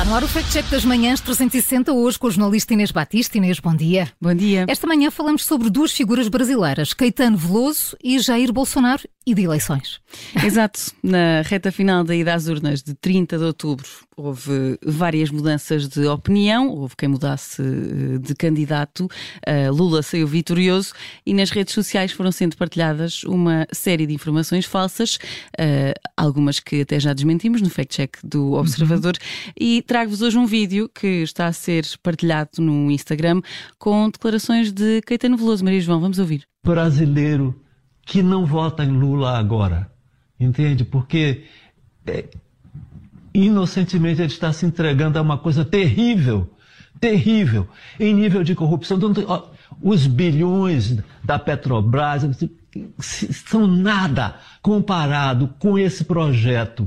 Está no ar o Fact Check das Manhãs 360, hoje com o jornalista Inês Batista. Inês, bom dia. Bom dia. Esta manhã falamos sobre duas figuras brasileiras, Caetano Veloso e Jair Bolsonaro, e de eleições. Exato. Na reta final da ida às urnas de 30 de outubro, houve várias mudanças de opinião, houve quem mudasse eh, de candidato, uh, Lula saiu vitorioso e nas redes sociais foram sendo partilhadas uma série de informações falsas, uh, algumas que até já desmentimos no fact-check do Observador, uhum. e trago-vos hoje um vídeo que está a ser partilhado no Instagram com declarações de Caetano Veloso. Maria João, vamos ouvir. Brasileiro que não vota em Lula agora. Entende? Porque é, inocentemente ele está se entregando a uma coisa terrível, terrível, em nível de corrupção. Então, os bilhões da Petrobras são nada comparado com esse projeto.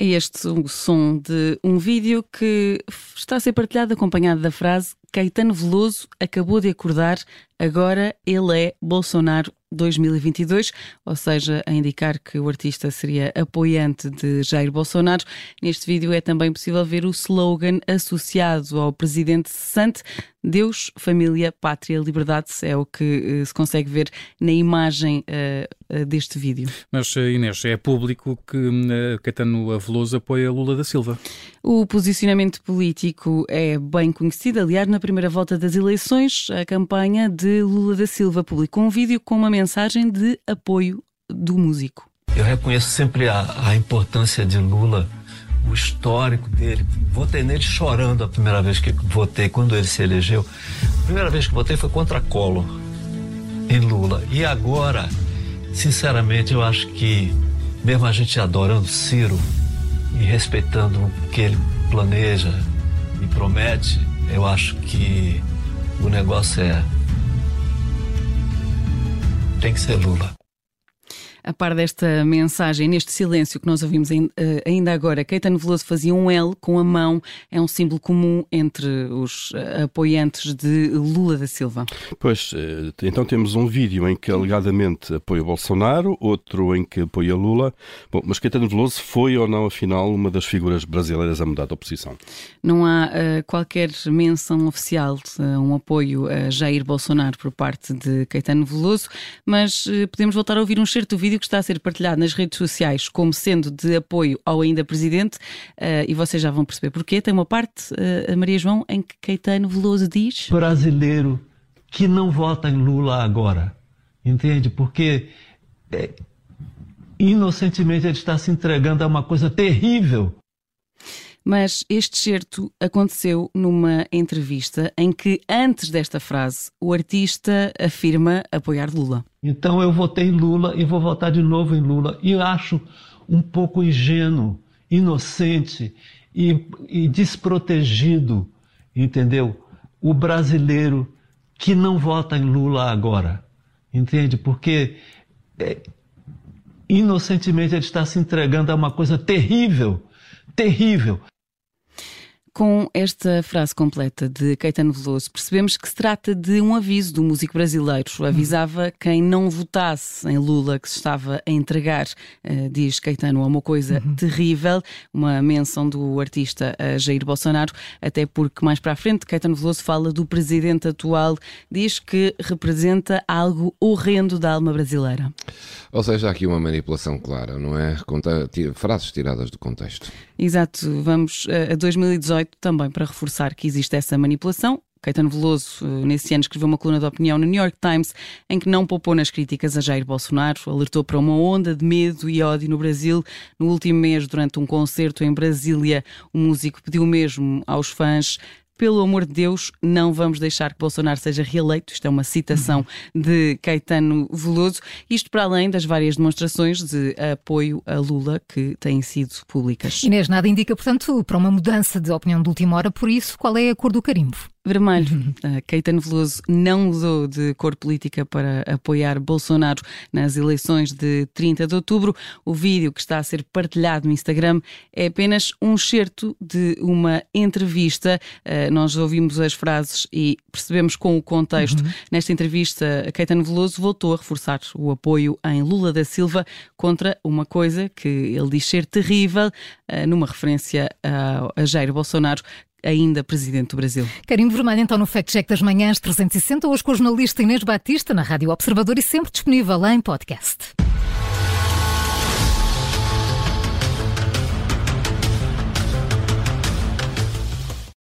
É este o som de um vídeo que está a ser partilhado acompanhado da frase Caetano Veloso acabou de acordar, agora ele é Bolsonaro 2022, ou seja, a indicar que o artista seria apoiante de Jair Bolsonaro. Neste vídeo é também possível ver o slogan associado ao presidente cessante: Deus, família, pátria, liberdade. É o que uh, se consegue ver na imagem uh, uh, deste vídeo. Mas, Inês, é público que uh, Caetano Veloso apoia Lula da Silva. O posicionamento político é bem conhecido. Aliás, na primeira volta das eleições, a campanha de Lula da Silva publicou um vídeo com uma mensagem de apoio do músico. Eu reconheço sempre a, a importância de Lula, o histórico dele. Votei nele chorando a primeira vez que votei, quando ele se elegeu. A primeira vez que votei foi contra Collor, em Lula. E agora, sinceramente, eu acho que, mesmo a gente adorando Ciro e respeitando o que ele planeja e promete, eu acho que o negócio é. Tem que ser Lula. A par desta mensagem, neste silêncio que nós ouvimos eh, ainda agora, Caetano Veloso fazia um L com a mão, é um símbolo comum entre os eh, apoiantes de Lula da Silva. Pois, eh, então temos um vídeo em que alegadamente apoia Bolsonaro, outro em que apoia Lula. Bom, mas Caetano Veloso foi ou não, afinal, uma das figuras brasileiras a mudar de oposição? Não há uh, qualquer menção oficial de um apoio a Jair Bolsonaro por parte de Caetano Veloso, mas uh, podemos voltar a ouvir um certo vídeo que está a ser partilhado nas redes sociais como sendo de apoio ao ainda presidente, uh, e vocês já vão perceber porquê. Tem uma parte, uh, Maria João, em que Caetano Veloso diz: Brasileiro que não vota em Lula agora. Entende? Porque é, inocentemente ele está se entregando a uma coisa terrível mas este certo aconteceu numa entrevista em que, antes desta frase, o artista afirma apoiar Lula. Então eu votei em Lula e vou votar de novo em Lula. E acho um pouco ingênuo, inocente e, e desprotegido, entendeu? O brasileiro que não vota em Lula agora, entende? Porque é, inocentemente ele está se entregando a uma coisa terrível terrível. Com esta frase completa de Caetano Veloso, percebemos que se trata de um aviso do músico brasileiro. Avisava quem não votasse em Lula que se estava a entregar, uh, diz Caetano, a uma coisa uhum. terrível, uma menção do artista a Jair Bolsonaro, até porque mais para a frente Caetano Veloso fala do presidente atual, diz que representa algo horrendo da alma brasileira. Ou seja, há aqui uma manipulação clara, não é? Conta, frases tiradas do contexto. Exato, vamos a 2018 também para reforçar que existe essa manipulação. Caetano Veloso, eh, nesse ano, escreveu uma coluna de opinião no New York Times em que não poupou nas críticas a Jair Bolsonaro, alertou para uma onda de medo e ódio no Brasil. No último mês, durante um concerto em Brasília, o músico pediu mesmo aos fãs pelo amor de Deus, não vamos deixar que Bolsonaro seja reeleito. Isto é uma citação de Caetano Veloso. Isto para além das várias demonstrações de apoio a Lula que têm sido públicas. Inês, nada indica, portanto, para uma mudança de opinião de última hora. Por isso, qual é a cor do carimbo? Vermelho. Uh, Caetano Veloso não usou de cor política para apoiar Bolsonaro nas eleições de 30 de outubro. O vídeo que está a ser partilhado no Instagram é apenas um excerto de uma entrevista. Uh, nós ouvimos as frases e percebemos com o contexto. Uhum. Nesta entrevista, Caetano Veloso voltou a reforçar o apoio em Lula da Silva contra uma coisa que ele diz ser terrível, uh, numa referência a Jair Bolsonaro, ainda presidente do Brasil. Carimbo Vermelho, então, no Fact Check das Manhãs 360, hoje com o jornalista Inês Batista, na Rádio Observador e sempre disponível em podcast.